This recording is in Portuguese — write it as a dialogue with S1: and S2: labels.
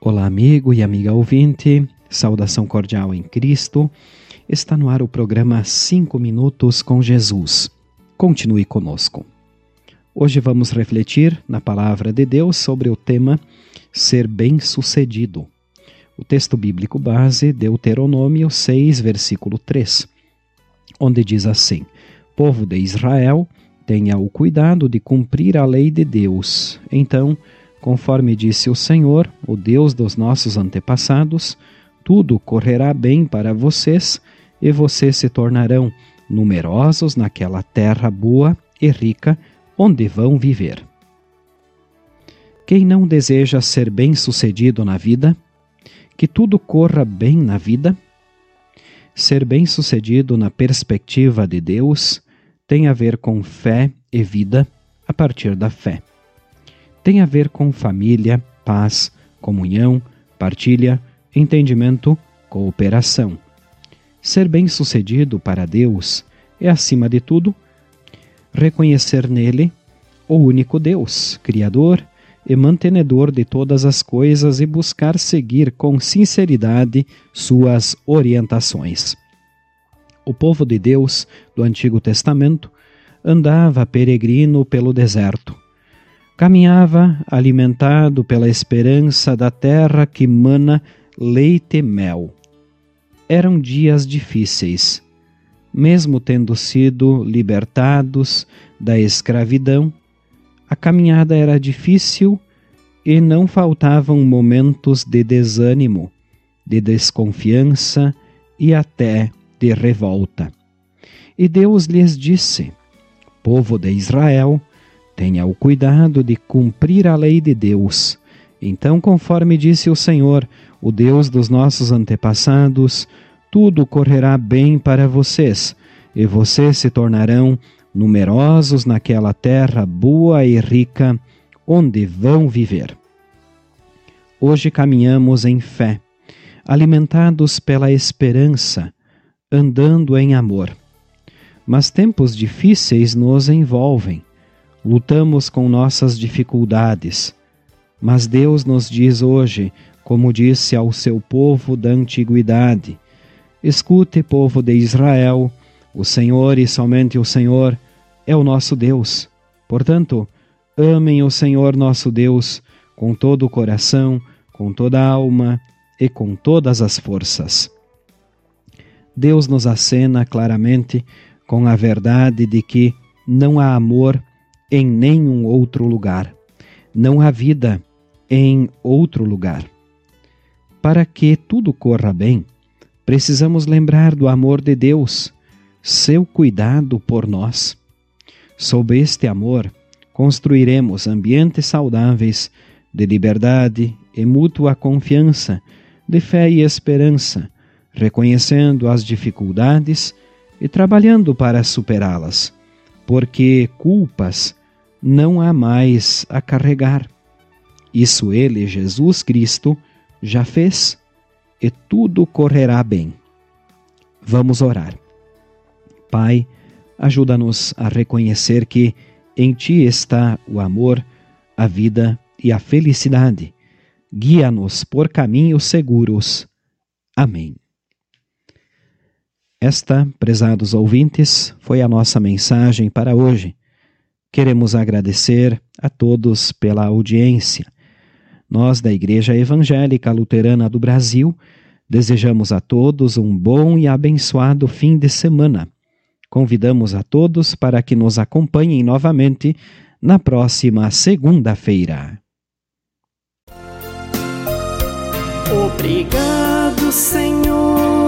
S1: Olá, amigo e amiga ouvinte, saudação cordial em Cristo. Está no ar o programa 5 Minutos com Jesus. Continue conosco. Hoje vamos refletir na palavra de Deus sobre o tema ser bem-sucedido. O texto bíblico base, Deuteronômio 6, versículo 3, onde diz assim: Povo de Israel, tenha o cuidado de cumprir a lei de Deus. Então, Conforme disse o Senhor, o Deus dos nossos antepassados, tudo correrá bem para vocês e vocês se tornarão numerosos naquela terra boa e rica onde vão viver. Quem não deseja ser bem-sucedido na vida, que tudo corra bem na vida, ser bem-sucedido na perspectiva de Deus tem a ver com fé e vida a partir da fé tem a ver com família, paz, comunhão, partilha, entendimento, cooperação. Ser bem-sucedido para Deus é, acima de tudo, reconhecer nele o único Deus, Criador e mantenedor de todas as coisas e buscar seguir com sinceridade suas orientações. O povo de Deus do Antigo Testamento andava peregrino pelo deserto Caminhava alimentado pela esperança da terra que mana leite e mel. Eram dias difíceis. Mesmo tendo sido libertados da escravidão, a caminhada era difícil e não faltavam momentos de desânimo, de desconfiança e até de revolta. E Deus lhes disse: Povo de Israel, Tenha o cuidado de cumprir a lei de Deus. Então, conforme disse o Senhor, o Deus dos nossos antepassados, tudo correrá bem para vocês, e vocês se tornarão numerosos naquela terra boa e rica onde vão viver. Hoje caminhamos em fé, alimentados pela esperança, andando em amor. Mas tempos difíceis nos envolvem lutamos com nossas dificuldades. Mas Deus nos diz hoje, como disse ao seu povo da antiguidade: Escute, povo de Israel, o Senhor e somente o Senhor é o nosso Deus. Portanto, amem o Senhor nosso Deus com todo o coração, com toda a alma e com todas as forças. Deus nos acena claramente com a verdade de que não há amor em nenhum outro lugar. Não há vida em outro lugar. Para que tudo corra bem, precisamos lembrar do amor de Deus, seu cuidado por nós. Sob este amor, construiremos ambientes saudáveis de liberdade e mútua confiança, de fé e esperança, reconhecendo as dificuldades e trabalhando para superá-las, porque culpas não há mais a carregar. Isso ele, Jesus Cristo, já fez e tudo correrá bem. Vamos orar. Pai, ajuda-nos a reconhecer que em Ti está o amor, a vida e a felicidade. Guia-nos por caminhos seguros. Amém. Esta, prezados ouvintes, foi a nossa mensagem para hoje. Queremos agradecer a todos pela audiência. Nós, da Igreja Evangélica Luterana do Brasil, desejamos a todos um bom e abençoado fim de semana. Convidamos a todos para que nos acompanhem novamente na próxima segunda-feira.
S2: Obrigado, Senhor